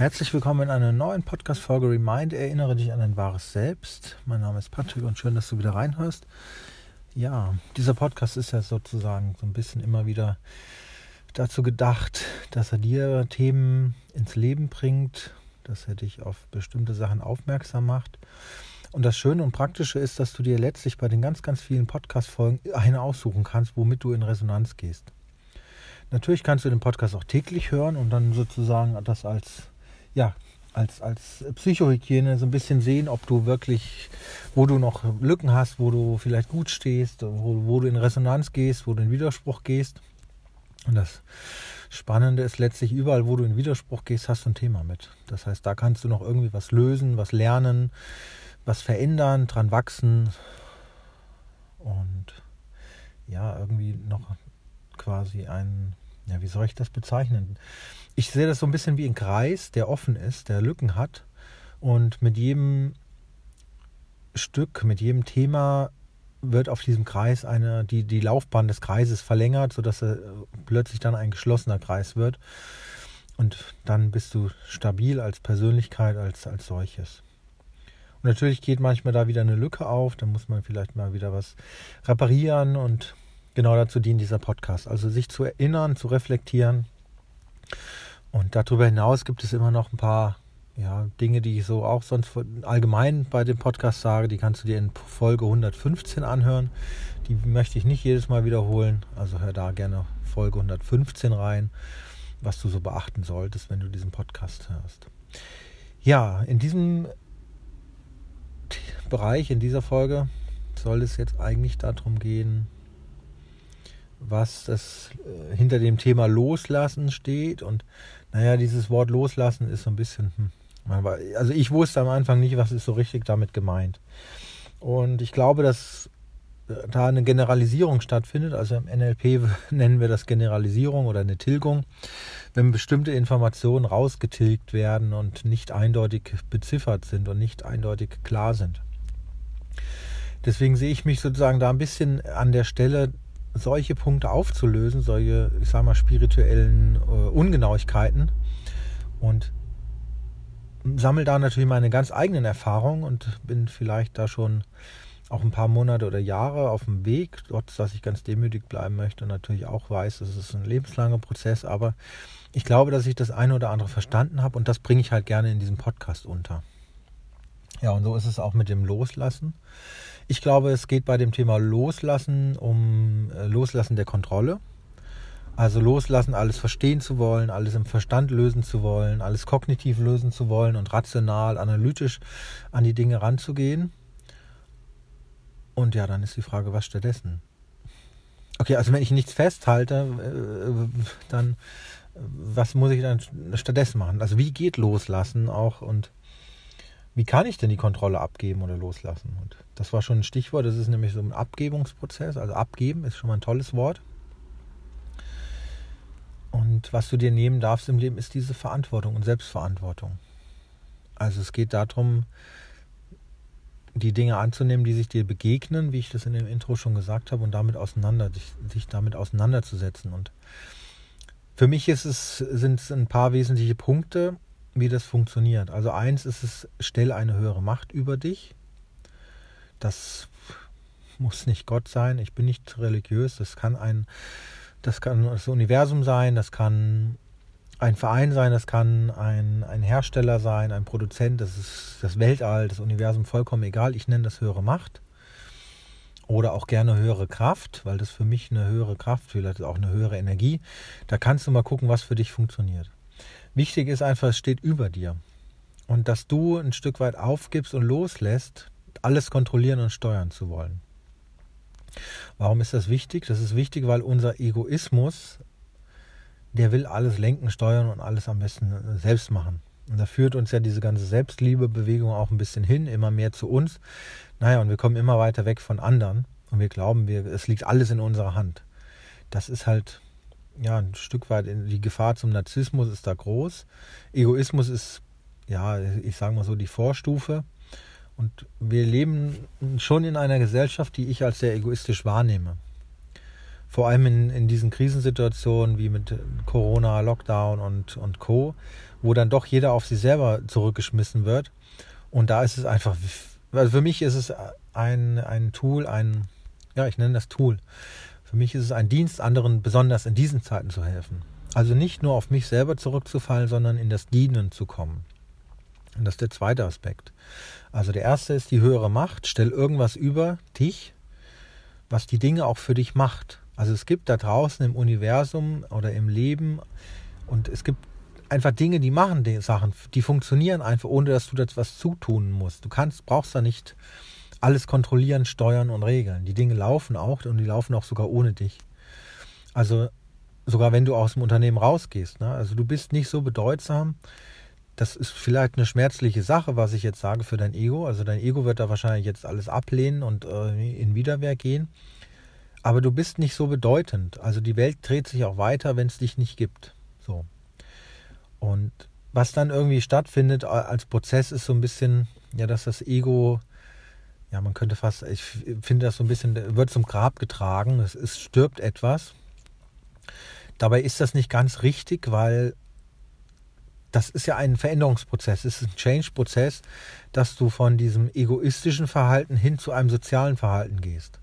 Herzlich willkommen in einer neuen Podcast-Folge Remind. Erinnere dich an dein wahres Selbst. Mein Name ist Patrick und schön, dass du wieder reinhörst. Ja, dieser Podcast ist ja sozusagen so ein bisschen immer wieder dazu gedacht, dass er dir Themen ins Leben bringt, dass er dich auf bestimmte Sachen aufmerksam macht. Und das Schöne und Praktische ist, dass du dir letztlich bei den ganz, ganz vielen Podcast-Folgen eine aussuchen kannst, womit du in Resonanz gehst. Natürlich kannst du den Podcast auch täglich hören und dann sozusagen das als ja, als, als Psychohygiene so ein bisschen sehen, ob du wirklich, wo du noch Lücken hast, wo du vielleicht gut stehst, wo, wo du in Resonanz gehst, wo du in Widerspruch gehst. Und das Spannende ist letztlich, überall, wo du in Widerspruch gehst, hast du ein Thema mit. Das heißt, da kannst du noch irgendwie was lösen, was lernen, was verändern, dran wachsen und ja, irgendwie noch quasi ein, ja, wie soll ich das bezeichnen? ich sehe das so ein bisschen wie ein Kreis, der offen ist, der Lücken hat. Und mit jedem Stück, mit jedem Thema wird auf diesem Kreis eine, die, die Laufbahn des Kreises verlängert, sodass er plötzlich dann ein geschlossener Kreis wird. Und dann bist du stabil als Persönlichkeit, als, als solches. Und natürlich geht manchmal da wieder eine Lücke auf, dann muss man vielleicht mal wieder was reparieren und genau dazu dient dieser Podcast. Also sich zu erinnern, zu reflektieren und darüber hinaus gibt es immer noch ein paar ja, Dinge, die ich so auch sonst allgemein bei dem Podcast sage. Die kannst du dir in Folge 115 anhören. Die möchte ich nicht jedes Mal wiederholen. Also hör da gerne Folge 115 rein, was du so beachten solltest, wenn du diesen Podcast hörst. Ja, in diesem Bereich, in dieser Folge soll es jetzt eigentlich darum gehen, was das äh, hinter dem Thema Loslassen steht. Und naja, dieses Wort Loslassen ist so ein bisschen, hm, also ich wusste am Anfang nicht, was ist so richtig damit gemeint. Und ich glaube, dass äh, da eine Generalisierung stattfindet. Also im NLP nennen wir das Generalisierung oder eine Tilgung, wenn bestimmte Informationen rausgetilgt werden und nicht eindeutig beziffert sind und nicht eindeutig klar sind. Deswegen sehe ich mich sozusagen da ein bisschen an der Stelle, solche Punkte aufzulösen, solche, ich sag mal, spirituellen äh, Ungenauigkeiten und sammle da natürlich meine ganz eigenen Erfahrungen und bin vielleicht da schon auch ein paar Monate oder Jahre auf dem Weg, trotz dass ich ganz demütig bleiben möchte und natürlich auch weiß, es ist ein lebenslanger Prozess, aber ich glaube, dass ich das eine oder andere verstanden habe und das bringe ich halt gerne in diesem Podcast unter. Ja, und so ist es auch mit dem Loslassen. Ich glaube, es geht bei dem Thema Loslassen um äh, Loslassen der Kontrolle. Also loslassen, alles verstehen zu wollen, alles im Verstand lösen zu wollen, alles kognitiv lösen zu wollen und rational, analytisch an die Dinge ranzugehen. Und ja, dann ist die Frage, was stattdessen? Okay, also wenn ich nichts festhalte, äh, dann äh, was muss ich dann stattdessen machen? Also wie geht loslassen auch und wie kann ich denn die Kontrolle abgeben oder loslassen? Und das war schon ein Stichwort, das ist nämlich so ein Abgebungsprozess. Also abgeben ist schon mal ein tolles Wort. Und was du dir nehmen darfst im Leben, ist diese Verantwortung und Selbstverantwortung. Also es geht darum, die Dinge anzunehmen, die sich dir begegnen, wie ich das in dem Intro schon gesagt habe, und damit auseinander, sich, sich damit auseinanderzusetzen. Und für mich ist es, sind es ein paar wesentliche Punkte, wie das funktioniert. Also eins ist es, stell eine höhere Macht über dich. Das muss nicht Gott sein. Ich bin nicht religiös. Das kann ein, das kann das Universum sein. Das kann ein Verein sein. Das kann ein, ein Hersteller sein, ein Produzent. Das ist das Weltall, das Universum vollkommen egal. Ich nenne das höhere Macht. Oder auch gerne höhere Kraft, weil das für mich eine höhere Kraft, vielleicht auch eine höhere Energie. Da kannst du mal gucken, was für dich funktioniert. Wichtig ist einfach, es steht über dir. Und dass du ein Stück weit aufgibst und loslässt, alles kontrollieren und steuern zu wollen. Warum ist das wichtig? Das ist wichtig, weil unser Egoismus, der will alles lenken, steuern und alles am besten selbst machen. Und da führt uns ja diese ganze Selbstliebebewegung auch ein bisschen hin, immer mehr zu uns. Naja, und wir kommen immer weiter weg von anderen und wir glauben, wir, es liegt alles in unserer Hand. Das ist halt ja, ein Stück weit die Gefahr zum Narzissmus ist da groß. Egoismus ist, ja, ich sage mal so, die Vorstufe. Und wir leben schon in einer Gesellschaft, die ich als sehr egoistisch wahrnehme. Vor allem in, in diesen Krisensituationen wie mit Corona, Lockdown und, und Co., wo dann doch jeder auf sich selber zurückgeschmissen wird. Und da ist es einfach, also für mich ist es ein, ein Tool, ein, ja, ich nenne das Tool. Für mich ist es ein Dienst, anderen besonders in diesen Zeiten zu helfen. Also nicht nur auf mich selber zurückzufallen, sondern in das Dienen zu kommen. Und das ist der zweite Aspekt. Also der erste ist die höhere Macht. Stell irgendwas über dich, was die Dinge auch für dich macht. Also es gibt da draußen im Universum oder im Leben und es gibt einfach Dinge, die machen die Sachen, die funktionieren einfach, ohne dass du das was zutun musst. Du kannst, brauchst da nicht alles kontrollieren, steuern und regeln. Die Dinge laufen auch und die laufen auch sogar ohne dich. Also sogar wenn du aus dem Unternehmen rausgehst. Ne? Also du bist nicht so bedeutsam. Das ist vielleicht eine schmerzliche Sache, was ich jetzt sage für dein Ego. Also dein Ego wird da wahrscheinlich jetzt alles ablehnen und äh, in Widerwehr gehen. Aber du bist nicht so bedeutend. Also die Welt dreht sich auch weiter, wenn es dich nicht gibt. So. Und was dann irgendwie stattfindet als Prozess ist so ein bisschen, ja, dass das Ego, ja, man könnte fast, ich finde das so ein bisschen, wird zum Grab getragen. Es, es stirbt etwas. Dabei ist das nicht ganz richtig, weil das ist ja ein Veränderungsprozess, es ist ein Change-Prozess, dass du von diesem egoistischen Verhalten hin zu einem sozialen Verhalten gehst.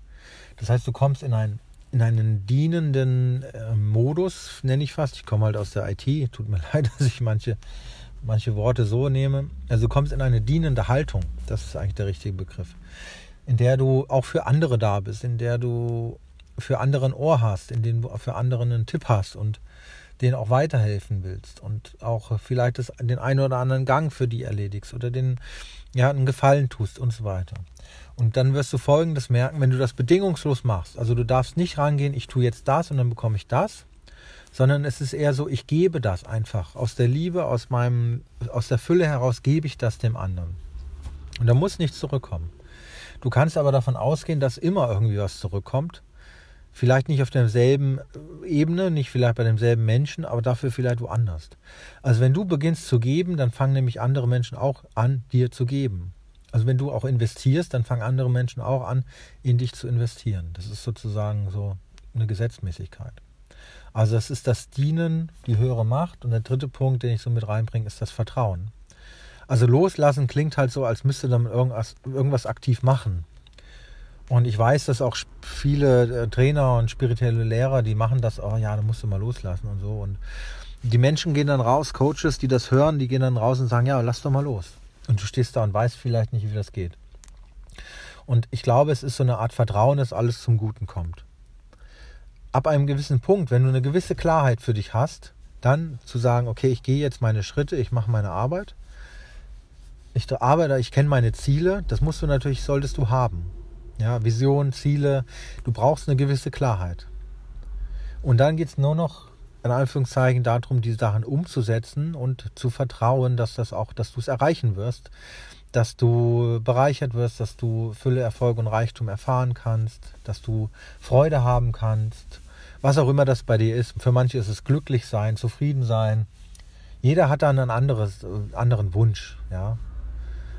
Das heißt, du kommst in, ein, in einen dienenden äh, Modus, nenne ich fast. Ich komme halt aus der IT, tut mir leid, dass ich manche, manche Worte so nehme. Also du kommst in eine dienende Haltung, das ist eigentlich der richtige Begriff, in der du auch für andere da bist, in der du für anderen Ohr hast, in denen du für anderen einen Tipp hast und denen auch weiterhelfen willst und auch vielleicht das, den einen oder anderen Gang für die erledigst oder den ja, einen Gefallen tust und so weiter. Und dann wirst du Folgendes merken, wenn du das bedingungslos machst. Also du darfst nicht rangehen, ich tue jetzt das und dann bekomme ich das, sondern es ist eher so, ich gebe das einfach. Aus der Liebe, aus meinem, aus der Fülle heraus gebe ich das dem anderen. Und da muss nichts zurückkommen. Du kannst aber davon ausgehen, dass immer irgendwie was zurückkommt. Vielleicht nicht auf derselben Ebene, nicht vielleicht bei demselben Menschen, aber dafür vielleicht woanders. Also wenn du beginnst zu geben, dann fangen nämlich andere Menschen auch an, dir zu geben. Also wenn du auch investierst, dann fangen andere Menschen auch an, in dich zu investieren. Das ist sozusagen so eine Gesetzmäßigkeit. Also das ist das Dienen, die höhere Macht. Und der dritte Punkt, den ich so mit reinbringe, ist das Vertrauen. Also loslassen klingt halt so, als müsste man irgendwas, irgendwas aktiv machen. Und ich weiß, dass auch viele äh, Trainer und spirituelle Lehrer, die machen das, oh ja, da musst du mal loslassen und so. Und die Menschen gehen dann raus, Coaches, die das hören, die gehen dann raus und sagen, ja, lass doch mal los. Und du stehst da und weißt vielleicht nicht, wie das geht. Und ich glaube, es ist so eine Art Vertrauen, dass alles zum Guten kommt. Ab einem gewissen Punkt, wenn du eine gewisse Klarheit für dich hast, dann zu sagen, okay, ich gehe jetzt meine Schritte, ich mache meine Arbeit. Ich arbeite, ich kenne meine Ziele, das musst du natürlich, solltest du haben. Ja, Vision, Ziele, du brauchst eine gewisse Klarheit. Und dann geht es nur noch, in Anführungszeichen, darum, die Sachen umzusetzen und zu vertrauen, dass das auch, dass du es erreichen wirst, dass du bereichert wirst, dass du Fülle, Erfolg und Reichtum erfahren kannst, dass du Freude haben kannst, was auch immer das bei dir ist. Für manche ist es glücklich sein, zufrieden sein. Jeder hat dann einen anderes, äh, anderen Wunsch, ja.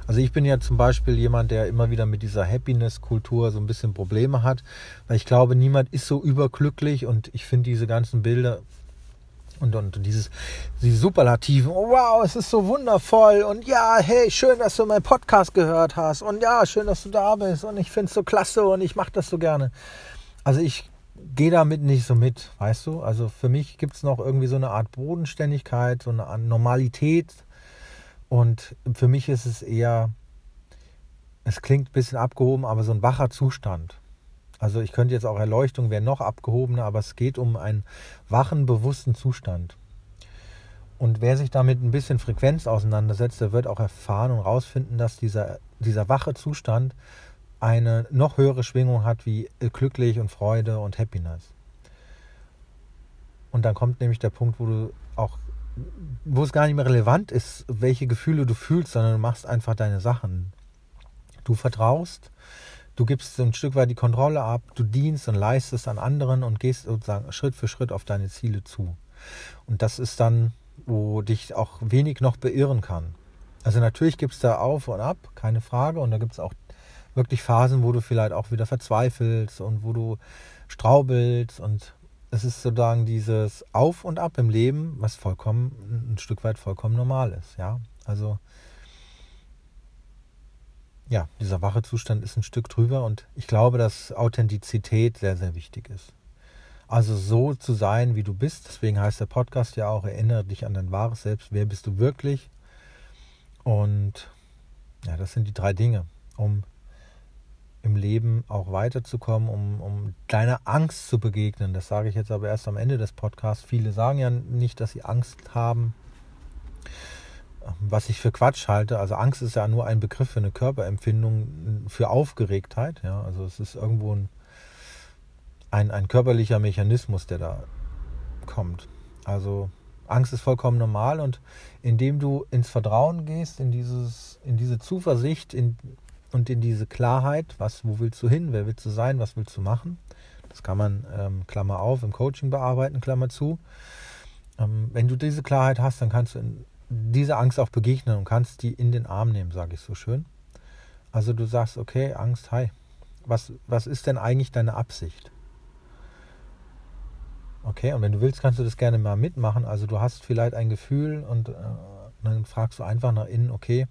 Also ich bin ja zum Beispiel jemand, der immer wieder mit dieser Happiness-Kultur so ein bisschen Probleme hat, weil ich glaube, niemand ist so überglücklich und ich finde diese ganzen Bilder und, und dieses, die Superlativen, oh, wow, es ist so wundervoll und ja, hey, schön, dass du meinen Podcast gehört hast und ja, schön, dass du da bist und ich finde es so klasse und ich mache das so gerne. Also ich gehe damit nicht so mit, weißt du? Also für mich gibt es noch irgendwie so eine Art Bodenständigkeit, so eine Normalität, und für mich ist es eher, es klingt ein bisschen abgehoben, aber so ein wacher Zustand. Also ich könnte jetzt auch Erleuchtung wäre noch abgehobener, aber es geht um einen wachen, bewussten Zustand. Und wer sich damit ein bisschen Frequenz auseinandersetzt, der wird auch erfahren und rausfinden, dass dieser, dieser wache Zustand eine noch höhere Schwingung hat wie glücklich und Freude und Happiness. Und dann kommt nämlich der Punkt, wo du auch wo es gar nicht mehr relevant ist, welche Gefühle du fühlst, sondern du machst einfach deine Sachen. Du vertraust, du gibst ein Stück weit die Kontrolle ab, du dienst und leistest an anderen und gehst sozusagen Schritt für Schritt auf deine Ziele zu. Und das ist dann, wo dich auch wenig noch beirren kann. Also natürlich gibt es da auf und ab, keine Frage. Und da gibt es auch wirklich Phasen, wo du vielleicht auch wieder verzweifelst und wo du straubelst und es ist sozusagen dieses Auf und Ab im Leben, was vollkommen ein Stück weit vollkommen normal ist, ja. Also ja, dieser wache Zustand ist ein Stück drüber und ich glaube, dass Authentizität sehr, sehr wichtig ist. Also so zu sein, wie du bist, deswegen heißt der Podcast ja auch, erinnere dich an dein wahres Selbst, wer bist du wirklich? Und ja, das sind die drei Dinge, um im Leben auch weiterzukommen, um, um deiner Angst zu begegnen. Das sage ich jetzt aber erst am Ende des Podcasts. Viele sagen ja nicht, dass sie Angst haben was ich für Quatsch halte. Also Angst ist ja nur ein Begriff für eine Körperempfindung, für Aufgeregtheit. Ja, also es ist irgendwo ein, ein, ein körperlicher Mechanismus, der da kommt. Also Angst ist vollkommen normal und indem du ins Vertrauen gehst, in, dieses, in diese Zuversicht in, und in diese Klarheit, was, wo willst du hin, wer willst du sein, was willst du machen, das kann man, ähm, Klammer auf, im Coaching bearbeiten, Klammer zu. Ähm, wenn du diese Klarheit hast, dann kannst du in, dieser Angst auch begegnen und kannst die in den Arm nehmen, sage ich so schön. Also du sagst, okay, Angst, hi, was, was ist denn eigentlich deine Absicht? Okay, und wenn du willst, kannst du das gerne mal mitmachen. Also du hast vielleicht ein Gefühl und äh, dann fragst du einfach nach innen, okay,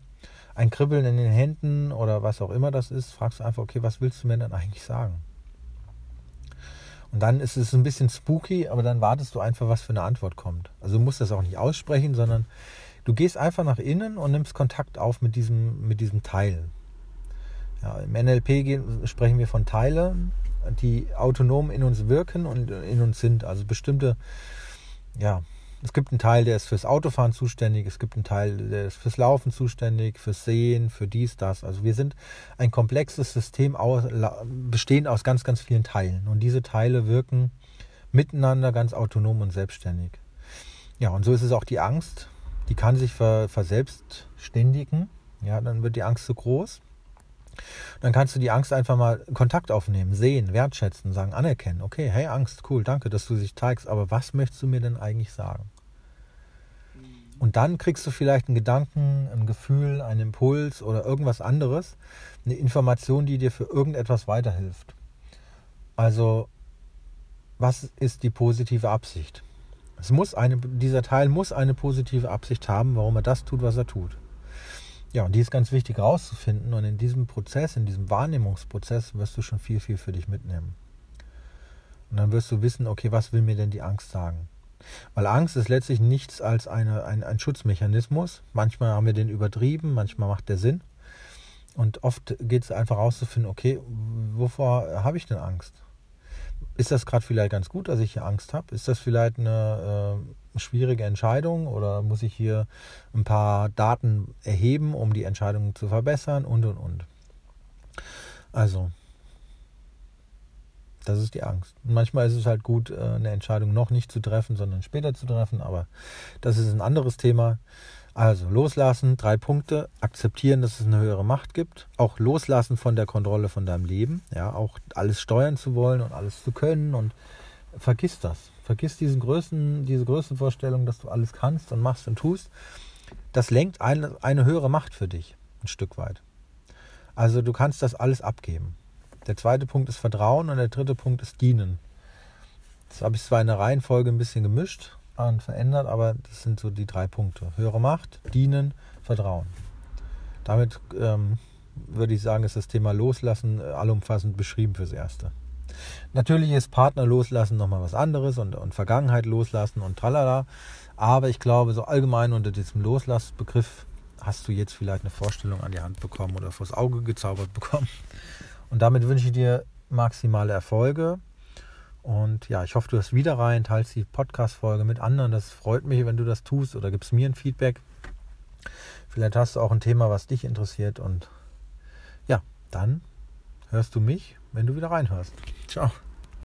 ein Kribbeln in den Händen oder was auch immer das ist, fragst du einfach, okay, was willst du mir denn eigentlich sagen? Und dann ist es ein bisschen spooky, aber dann wartest du einfach, was für eine Antwort kommt. Also du musst das auch nicht aussprechen, sondern Du gehst einfach nach innen und nimmst Kontakt auf mit diesem, mit diesem Teil. Ja, Im NLP sprechen wir von Teilen, die autonom in uns wirken und in uns sind. Also bestimmte, ja, es gibt einen Teil, der ist fürs Autofahren zuständig, es gibt einen Teil, der ist fürs Laufen zuständig, fürs Sehen, für dies, das. Also wir sind ein komplexes System aus, bestehend aus ganz, ganz vielen Teilen. Und diese Teile wirken miteinander ganz autonom und selbstständig. Ja, und so ist es auch die Angst die kann sich ver, verselbstständigen. Ja, dann wird die Angst zu groß. Dann kannst du die Angst einfach mal Kontakt aufnehmen, sehen, wertschätzen, sagen, anerkennen. Okay, hey Angst, cool, danke, dass du dich zeigst, aber was möchtest du mir denn eigentlich sagen? Und dann kriegst du vielleicht einen Gedanken, ein Gefühl, einen Impuls oder irgendwas anderes, eine Information, die dir für irgendetwas weiterhilft. Also, was ist die positive Absicht? Es muss eine, dieser Teil muss eine positive Absicht haben, warum er das tut, was er tut. Ja, und die ist ganz wichtig herauszufinden. Und in diesem Prozess, in diesem Wahrnehmungsprozess, wirst du schon viel, viel für dich mitnehmen. Und dann wirst du wissen, okay, was will mir denn die Angst sagen? Weil Angst ist letztlich nichts als eine, ein, ein Schutzmechanismus. Manchmal haben wir den übertrieben, manchmal macht der Sinn. Und oft geht es einfach herauszufinden, okay, wovor habe ich denn Angst? Ist das gerade vielleicht ganz gut, dass ich hier Angst habe? Ist das vielleicht eine äh, schwierige Entscheidung oder muss ich hier ein paar Daten erheben, um die Entscheidung zu verbessern und und und? Also, das ist die Angst. Manchmal ist es halt gut, äh, eine Entscheidung noch nicht zu treffen, sondern später zu treffen, aber das ist ein anderes Thema. Also loslassen, drei Punkte. Akzeptieren, dass es eine höhere Macht gibt. Auch loslassen von der Kontrolle von deinem Leben. Ja, auch alles steuern zu wollen und alles zu können. Und vergiss das. Vergiss diesen Größen, diese Größenvorstellung, dass du alles kannst und machst und tust. Das lenkt eine, eine höhere Macht für dich. Ein Stück weit. Also du kannst das alles abgeben. Der zweite Punkt ist Vertrauen und der dritte Punkt ist Dienen. Das habe ich zwar in der Reihenfolge ein bisschen gemischt, und verändert, aber das sind so die drei Punkte. Höhere Macht, Dienen, Vertrauen. Damit ähm, würde ich sagen, ist das Thema Loslassen äh, allumfassend beschrieben fürs Erste. Natürlich ist Partner loslassen nochmal was anderes und, und Vergangenheit loslassen und tralala. Aber ich glaube, so allgemein unter diesem Loslassbegriff hast du jetzt vielleicht eine Vorstellung an die Hand bekommen oder vors Auge gezaubert bekommen. Und damit wünsche ich dir maximale Erfolge und ja, ich hoffe, du hast wieder rein, teilst die Podcast-Folge mit anderen. Das freut mich, wenn du das tust oder gibst mir ein Feedback. Vielleicht hast du auch ein Thema, was dich interessiert. Und ja, dann hörst du mich, wenn du wieder reinhörst. Ciao.